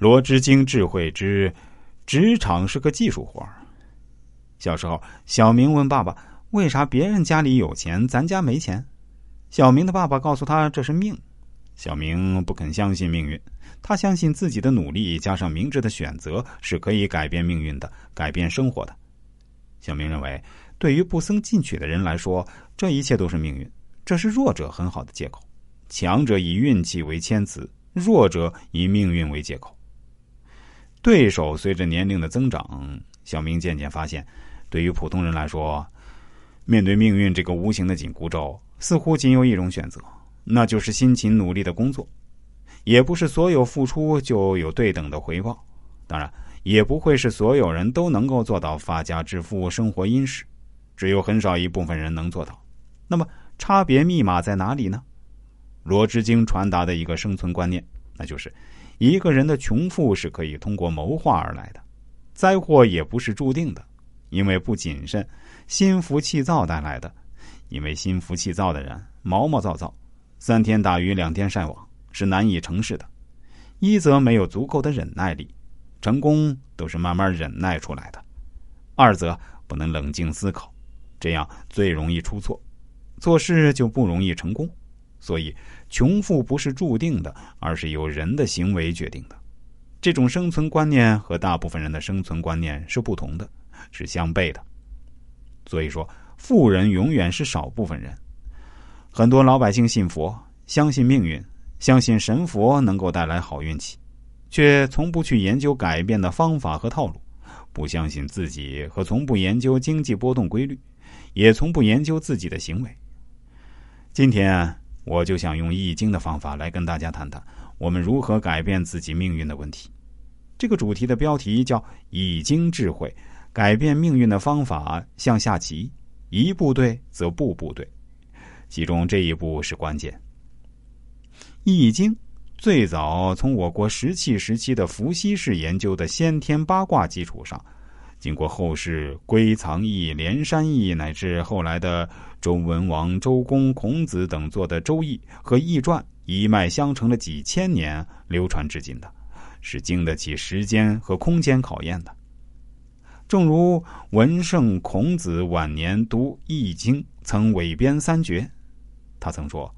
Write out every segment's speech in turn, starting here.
罗织经智慧之职场是个技术活小时候，小明问爸爸：“为啥别人家里有钱，咱家没钱？”小明的爸爸告诉他：“这是命。”小明不肯相信命运，他相信自己的努力加上明智的选择是可以改变命运的，改变生活的。小明认为，对于不思进取的人来说，这一切都是命运，这是弱者很好的借口。强者以运气为谦辞，弱者以命运为借口。对手随着年龄的增长，小明渐渐发现，对于普通人来说，面对命运这个无形的紧箍咒，似乎仅有一种选择。那就是辛勤努力的工作，也不是所有付出就有对等的回报，当然也不会是所有人都能够做到发家致富、生活殷实，只有很少一部分人能做到。那么差别密码在哪里呢？罗织经传达的一个生存观念，那就是一个人的穷富是可以通过谋划而来的，灾祸也不是注定的，因为不谨慎、心浮气躁带来的。因为心浮气躁的人毛毛躁躁。三天打鱼两天晒网是难以成事的，一则没有足够的忍耐力，成功都是慢慢忍耐出来的；二则不能冷静思考，这样最容易出错，做事就不容易成功。所以，穷富不是注定的，而是由人的行为决定的。这种生存观念和大部分人的生存观念是不同的，是相悖的。所以说，富人永远是少部分人。很多老百姓信佛，相信命运，相信神佛能够带来好运气，却从不去研究改变的方法和套路，不相信自己和从不研究经济波动规律，也从不研究自己的行为。今天我就想用易经的方法来跟大家谈谈我们如何改变自己命运的问题。这个主题的标题叫“易经智慧改变命运的方法”，像下棋，一步对则步步对。其中这一步是关键。《易经》最早从我国石器时期的伏羲氏研究的先天八卦基础上，经过后世归藏易、连山易，乃至后来的周文王、周公、孔子等做的《周易》和《易传》，一脉相承了几千年，流传至今的，是经得起时间和空间考验的。正如文圣孔子晚年读《易经》，曾委编三绝。他曾说：“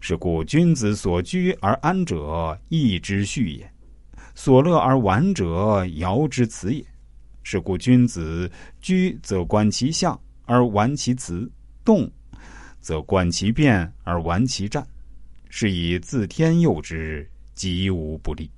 是故君子所居而安者，义之序也；所乐而玩者，爻之辞也。是故君子居则观其象而玩其辞，动则观其变而玩其战。是以自天佑之，吉无不利。”